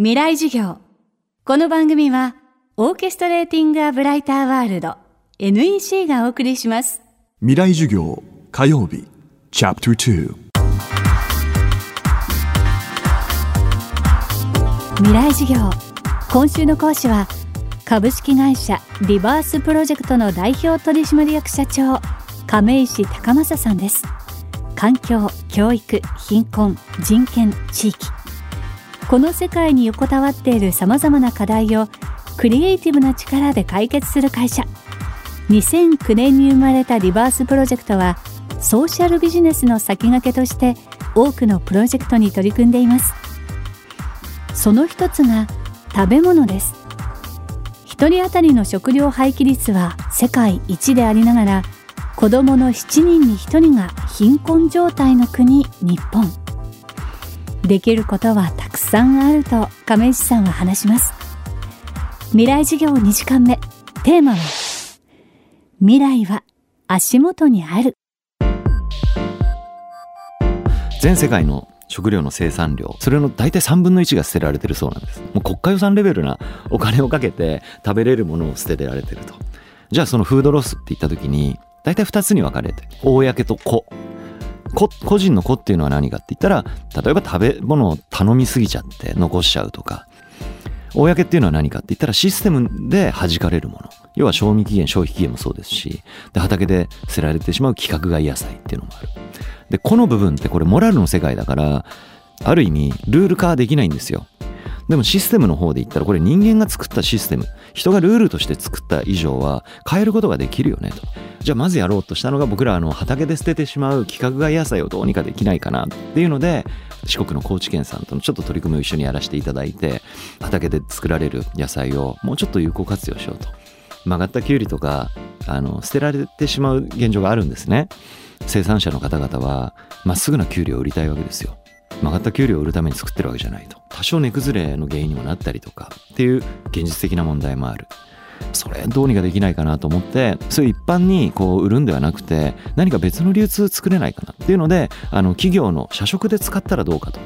未来授業。この番組はオーケストレーティング・ア・ブライター・ワールド NEC がお送りします。未来授業火曜日チャプター未来授業。今週の講師は株式会社リバースプロジェクトの代表取締役社長亀石高正さんです。環境教育貧困人権地域この世界に横たわっているさまざまな課題をクリエイティブな力で解決する会社2009年に生まれたリバースプロジェクトはソーシャルビジネスの先駆けとして多くのプロジェクトに取り組んでいますその一つが食べ物です一人当たりの食料廃棄率は世界一でありながら子どもの7人に1人が貧困状態の国日本できることはたくさんあると亀石さんは話します。未来授業2時間目。テーマは未来は足元にある。全世界の食料の生産量それの大体3分の1が捨てられてるそうなんです。もう国家予算レベルなお金をかけて食べれるものを捨てられてると。じゃあそのフードロスって言った時に大体2つに分かれて公と個個人の子っていうのは何かって言ったら例えば食べ物を頼みすぎちゃって残しちゃうとか。公っていうのは何かって言ったらシステムで弾かれるもの。要は賞味期限消費期限もそうですしで畑で捨てられてしまう規格外野菜っていうのもある。でこの部分ってこれモラルの世界だからある意味ルール化できないんですよ。でもシステムの方で言ったらこれ人間が作ったシステム。人がルールとして作った以上は変えることができるよねと。じゃあまずやろうとしたのが僕らあの畑で捨ててしまう規格外野菜をどうにかできないかなっていうので四国の高知県さんとのちょっと取り組みを一緒にやらせていただいて畑で作られる野菜をもうちょっと有効活用しようと曲がったきゅうりとかあの捨てられてしまう現状があるんですね。生産者の方々はまっすぐなきゅうりを売りたいわけですよ。曲がった給料を売るために作ってるわけじゃないと。多少値崩れの原因にもなったりとかっていう現実的な問題もある。それどうにかできないかなと思ってそういう一般にこう売るんではなくて何か別の流通作れないかな。っていうのであの企業の社食で使ったらどうかと。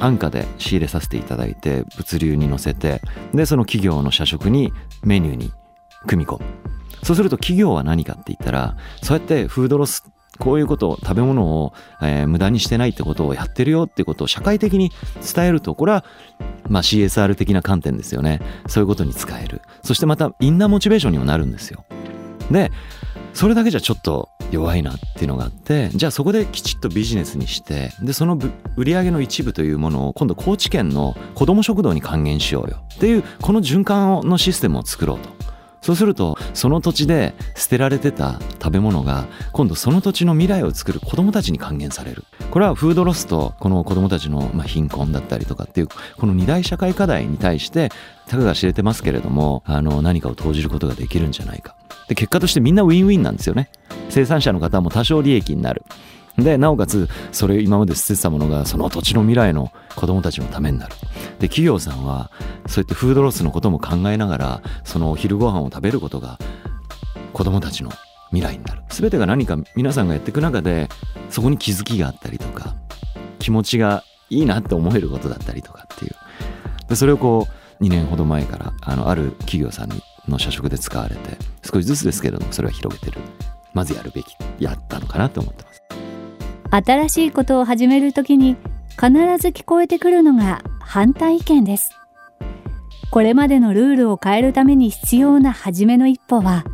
安価で仕入れさせていただいて物流に乗せてでその企業の社食にメニューに組み込む。そうすると企業は何かって言ったらそうやってフードロスこういうことを食べ物を、えー、無駄にしてないってことをやってるよってことを社会的に伝えるとこれは、まあ、CSR 的な観点ですよね。そういうことに使える。そしてまたインナーモチベーションにもなるんですよ。でそれだけじゃちょっと弱いなっていうのがあってじゃあそこできちっとビジネスにしてでその売り上げの一部というものを今度高知県の子ども食堂に還元しようよっていうこの循環のシステムを作ろうと。そうするとその土地で捨てられてた食べ物が今度その土地の未来を作る子どもたちに還元される。これはフードロスとこの子どもたちの貧困だったりとかっていうこの二大社会課題に対してたかが知れてますけれどもあの何かを投じることができるんじゃないか。で結果としてみんなウィンウィンなんですよね。生産者の方も多少利益になる。でなおかつそれ今まで捨ててたものがその土地の未来の子供たちのためになる。で企業さんはそうやってフードロスのことも考えながらそのお昼ご飯を食べることが子供たちの未来になる。全てが何か皆さんがやっていく中でそこに気づきがあったりとか気持ちがいいなって思えることだったりとかっていう。でそれをこう2年ほど前からあのある企業さんの社食で使われて少しずつですけれどもそれは広げてる。まずやるべきやったのかなと思ってます。新しいことを始めるときに必ず聞こえてくるのが反対意見です。これまでのルールを変えるために必要な初めの一歩は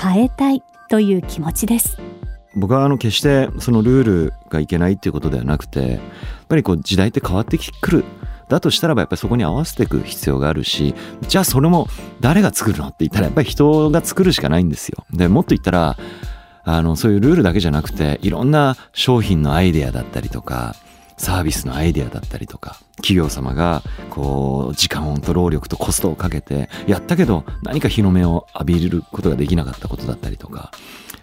変えたいという気持ちです。僕はあの決してそのルールがいけないっていうことではなくてやっぱりこう時代って変わってくる。だとしたらばやっぱりそこに合わせていく必要があるしじゃあそれも誰が作るのって言ったらやっぱり人が作るしかないんですよ。でもっと言ったらあのそういうルールだけじゃなくていろんな商品のアイデアだったりとかサービスのアイデアだったりとか企業様がこう時間と労力とコストをかけてやったけど何か日の目を浴びることができなかったことだったりとか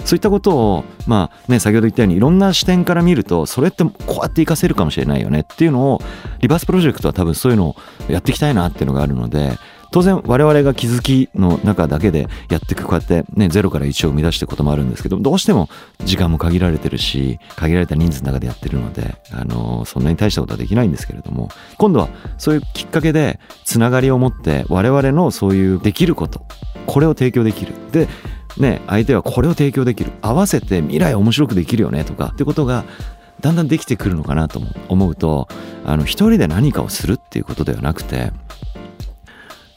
そういったことをまあね先ほど言ったようにいろんな視点から見るとそれってこうやって活かせるかもしれないよねっていうのをリバースプロジェクトは多分そういうのをやっていきたいなっていうのがあるので当然我々が気づきの中だけでやっていくこうやってね0から1を生み出していくこともあるんですけどどうしても時間も限られてるし限られた人数の中でやってるのであのそんなに大したことはできないんですけれども今度はそういうきっかけでつながりを持って我々のそういうできることこれを提供できる。でね相手はこれを提供できる。合わせて未来面白くできるよねとかってことがだんだんできてくるのかなと思うとあの一人で何かをするっていうことではなくて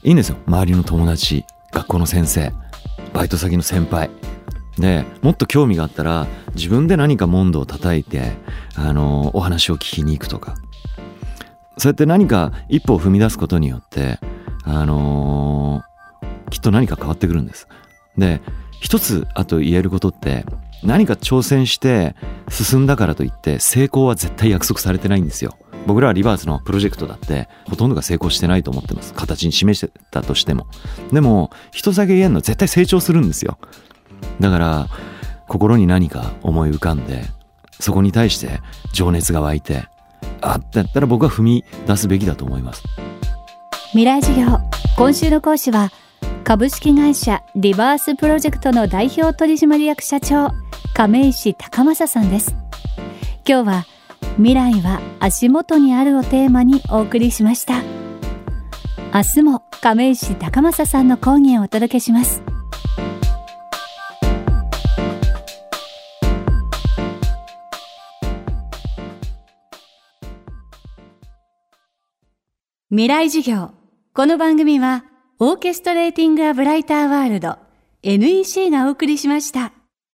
いいんですよ。周りの友達学校の先生バイト先の先輩。でもっと興味があったら自分で何か問答を叩いてあのお話を聞きに行くとか。そうやって何か一歩を踏み出すことによってあのー、きっと何か変わってくるんです。で一つあと言えることって何か挑戦して進んだからといって成功は絶対約束されてないんですよ。僕らはリバースのプロジェクトだってほとんどが成功してないと思ってます。形に示してたとしても。でも人だけ言えんの絶対成長するんですよ。だから心に何か思い浮かんでそこに対して情熱が湧いてあってやったら僕は踏み出すべきだと思います。未来授業。今週の講師は株式会社リバースプロジェクトの代表取締役社長亀石高正さんです。今日は未来は足元にあるをテーマにお送りしました。明日も亀石高正さんの講義をお届けします。未来授業。この番組はオーケストレーティング・ア・ブライター・ワールド NEC がお送りしました。